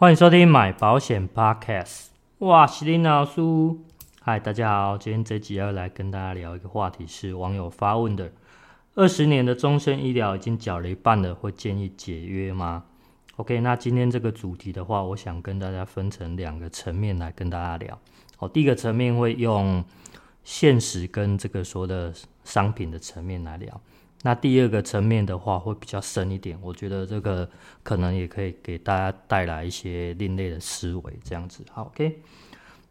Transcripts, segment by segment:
欢迎收听买保险 Podcast。哇，西林老师，嗨，大家好，今天这集要来跟大家聊一个话题，是网友发问的：二十年的终身医疗已经缴了一半了，会建议解约吗？OK，那今天这个主题的话，我想跟大家分成两个层面来跟大家聊。好，第一个层面会用现实跟这个说的商品的层面来聊。那第二个层面的话会比较深一点，我觉得这个可能也可以给大家带来一些另类的思维，这样子。好，OK。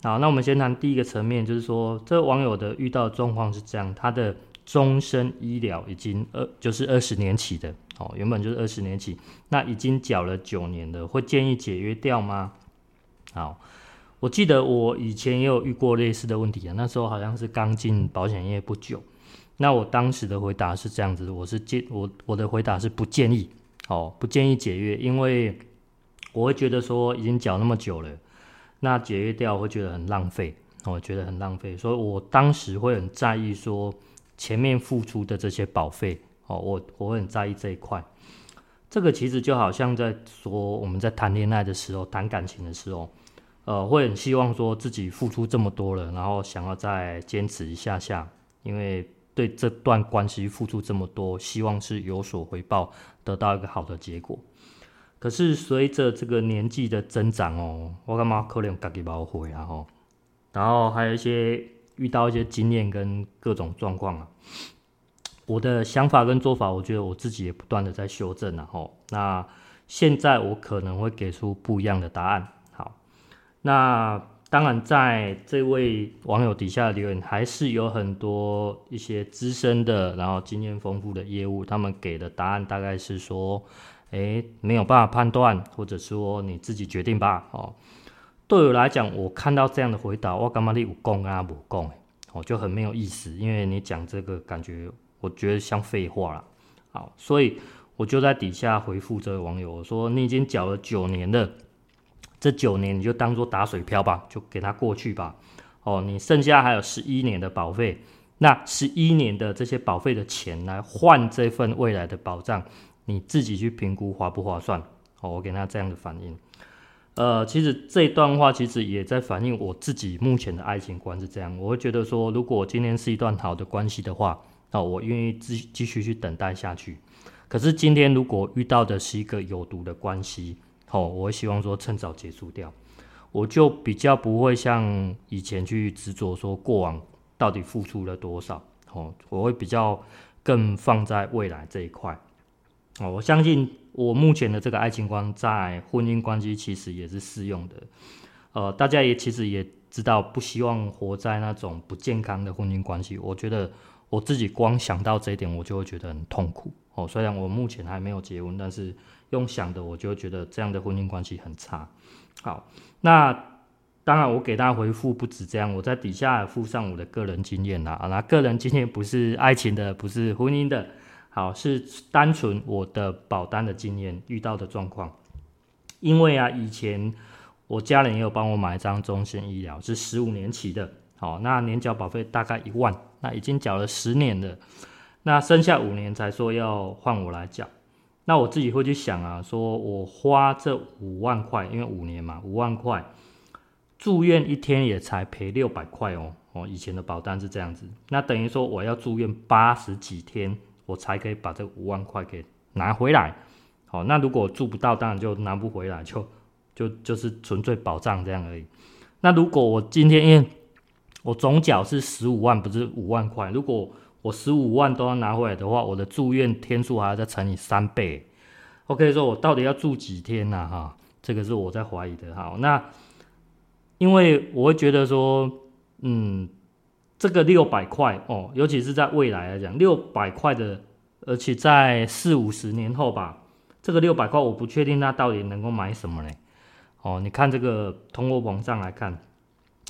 好，那我们先谈第一个层面，就是说这网友的遇到状况是这样，他的终身医疗已经二就是二十年起的，哦，原本就是二十年起，那已经缴了九年的，会建议解约掉吗？好，我记得我以前也有遇过类似的问题啊，那时候好像是刚进保险业不久。那我当时的回答是这样子，我是建我我的回答是不建议，哦，不建议解约，因为我会觉得说已经缴那么久了，那解约掉会觉得很浪费，我觉得很浪费，所以我当时会很在意说前面付出的这些保费，哦，我我会很在意这一块。这个其实就好像在说我们在谈恋爱的时候，谈感情的时候，呃，会很希望说自己付出这么多了，然后想要再坚持一下下，因为。对这段关系付出这么多，希望是有所回报，得到一个好的结果。可是随着这个年纪的增长哦，我干嘛可能自己不会啊吼，然后还有一些遇到一些经验跟各种状况啊，我的想法跟做法，我觉得我自己也不断的在修正啊吼。那现在我可能会给出不一样的答案。好，那。当然，在这位网友底下留言，还是有很多一些资深的，然后经验丰富的业务，他们给的答案大概是说，诶，没有办法判断，或者说你自己决定吧。哦，对我来讲，我看到这样的回答，我干嘛你有讲啊，不讲？哦，就很没有意思，因为你讲这个感觉，我觉得像废话啦。好，所以我就在底下回复这位网友，我说你已经缴了九年了。这九年你就当做打水漂吧，就给他过去吧。哦，你剩下还有十一年的保费，那十一年的这些保费的钱来换这份未来的保障，你自己去评估划不划算？哦，我给他这样的反应。呃，其实这段话其实也在反映我自己目前的爱情观是这样。我会觉得说，如果今天是一段好的关系的话，哦，我愿意继继续去等待下去。可是今天如果遇到的是一个有毒的关系，哦，我会希望说趁早结束掉，我就比较不会像以前去执着说过往到底付出了多少。哦，我会比较更放在未来这一块。哦，我相信我目前的这个爱情观在婚姻关系其实也是适用的。呃，大家也其实也知道，不希望活在那种不健康的婚姻关系。我觉得我自己光想到这一点，我就会觉得很痛苦。哦，虽然我目前还没有结婚，但是。用想的，我就觉得这样的婚姻关系很差。好，那当然我给大家回复不止这样，我在底下附上我的个人经验啦。那个人经验不是爱情的，不是婚姻的，好，是单纯我的保单的经验遇到的状况。因为啊，以前我家人也有帮我买一张终身医疗，是十五年期的。好，那年缴保费大概一万，那已经缴了十年了，那剩下五年才说要换我来缴。那我自己会去想啊，说我花这五万块，因为五年嘛，五万块住院一天也才赔六百块哦。哦，以前的保单是这样子，那等于说我要住院八十几天，我才可以把这五万块给拿回来。好，那如果住不到，当然就拿不回来，就就就是纯粹保障这样而已。那如果我今天因为我总缴是十五万，不是五万块，如果我十五万都要拿回来的话，我的住院天数还要再乘以三倍。OK，说我到底要住几天呢？啊？哈，这个是我在怀疑的。哈，那因为我会觉得说，嗯，这个六百块哦，尤其是在未来来讲，六百块的，而且在四五十年后吧，这个六百块我不确定它到底能够买什么呢。哦，你看这个通货膨胀来看，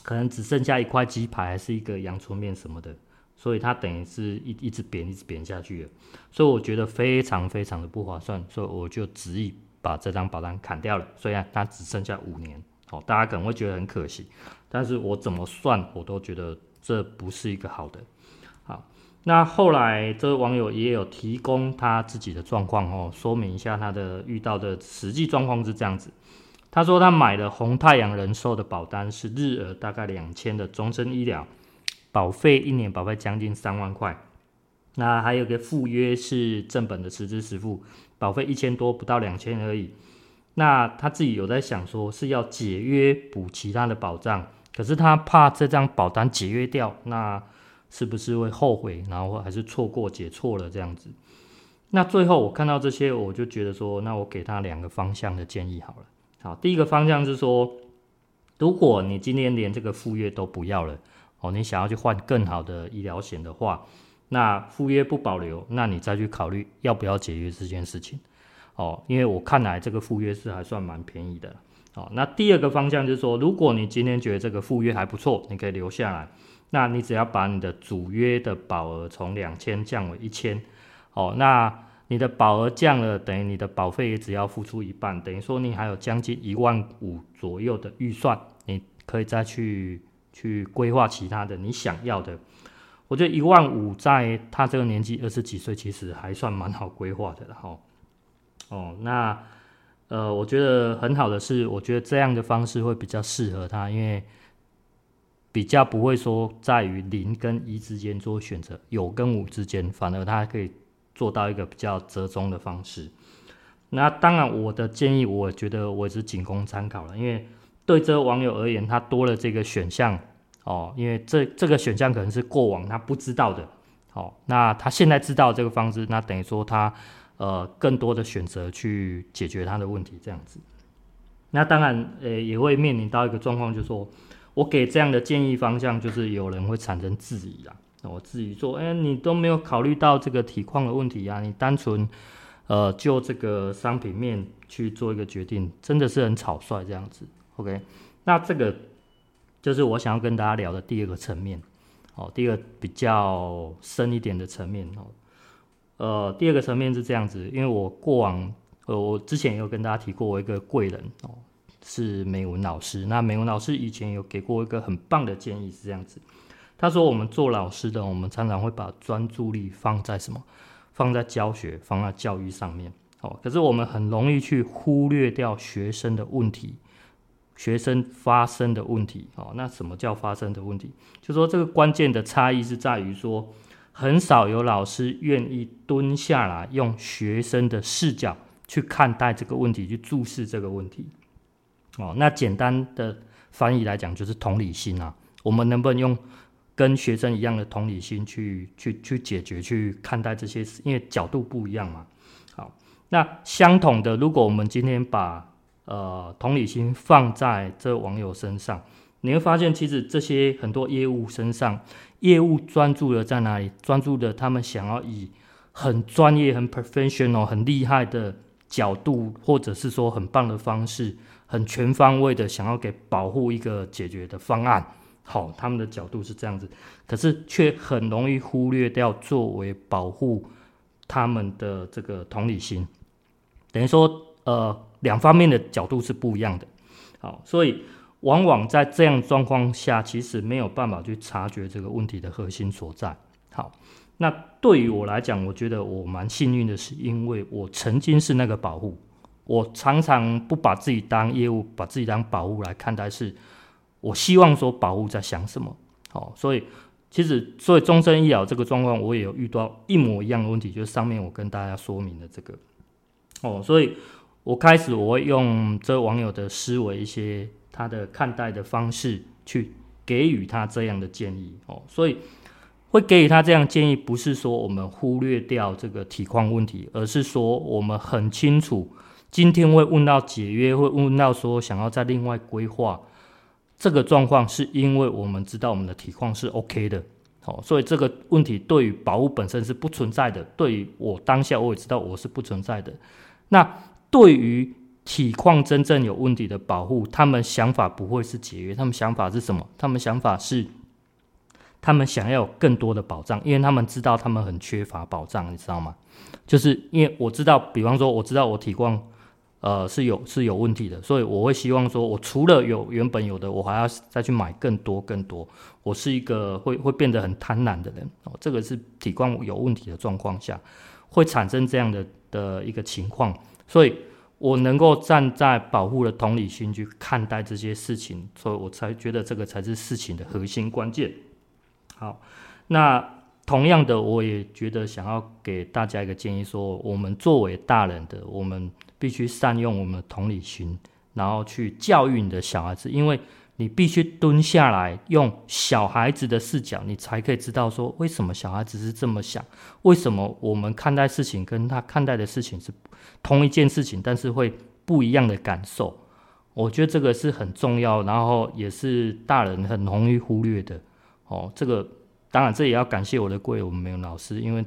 可能只剩下一块鸡排，还是一个洋葱面什么的。所以它等于是一一直贬，一直贬下去了，所以我觉得非常非常的不划算，所以我就执意把这张保单砍掉了。虽然它只剩下五年，哦，大家可能会觉得很可惜，但是我怎么算我都觉得这不是一个好的。好，那后来这位网友也有提供他自己的状况哦，说明一下他的遇到的实际状况是这样子。他说他买了红太阳人寿的保单，是日额大概两千的终身医疗，保费一年保费将近三万块。那还有个附约是正本的实支实付，保费一千多，不到两千而已。那他自己有在想说是要解约补其他的保障，可是他怕这张保单解约掉，那是不是会后悔，然后还是错过解错了这样子？那最后我看到这些，我就觉得说，那我给他两个方向的建议好了。好，第一个方向是说，如果你今天连这个副约都不要了，哦，你想要去换更好的医疗险的话，那副约不保留，那你再去考虑要不要解约这件事情。哦，因为我看来这个副约是还算蛮便宜的。哦，那第二个方向就是说，如果你今天觉得这个副约还不错，你可以留下来，那你只要把你的主约的保额从两千降为一千，哦，那。你的保额降了，等于你的保费也只要付出一半，等于说你还有将近一万五左右的预算，你可以再去去规划其他的你想要的。我觉得一万五在他这个年纪二十几岁，其实还算蛮好规划的了哈。哦，那呃，我觉得很好的是，我觉得这样的方式会比较适合他，因为比较不会说在于零跟一之间做选择，有跟无之间，反而他可以。做到一个比较折中的方式，那当然我的建议，我觉得我也是仅供参考了，因为对这个网友而言，他多了这个选项哦，因为这这个选项可能是过往他不知道的，哦，那他现在知道这个方式，那等于说他呃更多的选择去解决他的问题，这样子，那当然呃也会面临到一个状况，就是说我给这样的建议方向，就是有人会产生质疑啊。我自己说，哎、你都没有考虑到这个体况的问题、啊？你单纯，呃，就这个商品面去做一个决定，真的是很草率这样子。OK，那这个就是我想要跟大家聊的第二个层面，哦，第二比较深一点的层面哦。呃，第二个层面是这样子，因为我过往，呃，我之前有跟大家提过，我一个贵人哦，是美文老师。那美文老师以前有给过一个很棒的建议，是这样子。他说：“我们做老师的，我们常常会把专注力放在什么？放在教学，放在教育上面。哦，可是我们很容易去忽略掉学生的问题，学生发生的问题。哦，那什么叫发生的问题？就说这个关键的差异是在于说，很少有老师愿意蹲下来，用学生的视角去看待这个问题，去注视这个问题。哦，那简单的翻译来讲，就是同理心啊。我们能不能用？”跟学生一样的同理心去去去解决去看待这些事，因为角度不一样嘛。好，那相同的，如果我们今天把呃同理心放在这网友身上，你会发现其实这些很多业务身上，业务专注的在哪里？专注的他们想要以很专业、很 professional、很厉害的角度，或者是说很棒的方式，很全方位的想要给保护一个解决的方案。好，他们的角度是这样子，可是却很容易忽略掉作为保护他们的这个同理心，等于说，呃，两方面的角度是不一样的。好，所以往往在这样状况下，其实没有办法去察觉这个问题的核心所在。好，那对于我来讲，我觉得我蛮幸运的，是因为我曾经是那个保护，我常常不把自己当业务，把自己当保护来看待是。我希望说保护在想什么，好，所以其实所以终身医疗这个状况，我也有遇到一模一样的问题，就是上面我跟大家说明的这个，哦，所以我开始我会用这网友的思维一些他的看待的方式去给予他这样的建议，哦，所以会给予他这样建议，不是说我们忽略掉这个体况问题，而是说我们很清楚，今天会问到解约，会问到说想要再另外规划。这个状况是因为我们知道我们的体况是 OK 的，好，所以这个问题对于保护本身是不存在的。对于我当下我也知道我是不存在的。那对于体况真正有问题的保护，他们想法不会是节约，他们想法是什么？他们想法是，他们想要有更多的保障，因为他们知道他们很缺乏保障，你知道吗？就是因为我知道，比方说我知道我体况。呃，是有是有问题的，所以我会希望说，我除了有原本有的，我还要再去买更多更多。我是一个会会变得很贪婪的人哦，这个是体况有问题的状况下会产生这样的的一个情况，所以我能够站在保护的同理心去看待这些事情，所以我才觉得这个才是事情的核心关键。好，那同样的，我也觉得想要给大家一个建议说，我们作为大人的，我们必须善用我们的同理心，然后去教育你的小孩子，因为。你必须蹲下来，用小孩子的视角，你才可以知道说，为什么小孩子是这么想，为什么我们看待事情跟他看待的事情是同一件事情，但是会不一样的感受。我觉得这个是很重要，然后也是大人很容易忽略的。哦，这个当然这也要感谢我的贵人没有老师，因为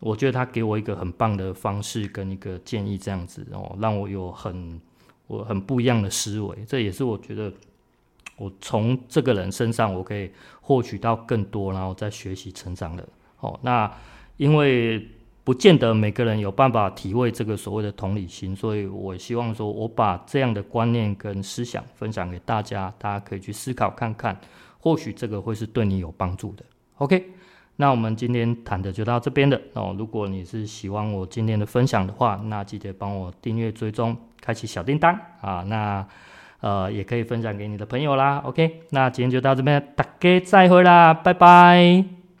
我觉得他给我一个很棒的方式跟一个建议，这样子哦，让我有很我很不一样的思维。这也是我觉得。我从这个人身上，我可以获取到更多，然后再学习成长的。哦，那因为不见得每个人有办法体会这个所谓的同理心，所以我希望说，我把这样的观念跟思想分享给大家，大家可以去思考看看，或许这个会是对你有帮助的。OK，那我们今天谈的就到这边了。哦，如果你是喜欢我今天的分享的话，那记得帮我订阅、追踪、开启小叮当啊，那。呃，也可以分享给你的朋友啦。OK，那今天就到这边，大家再会啦，拜拜。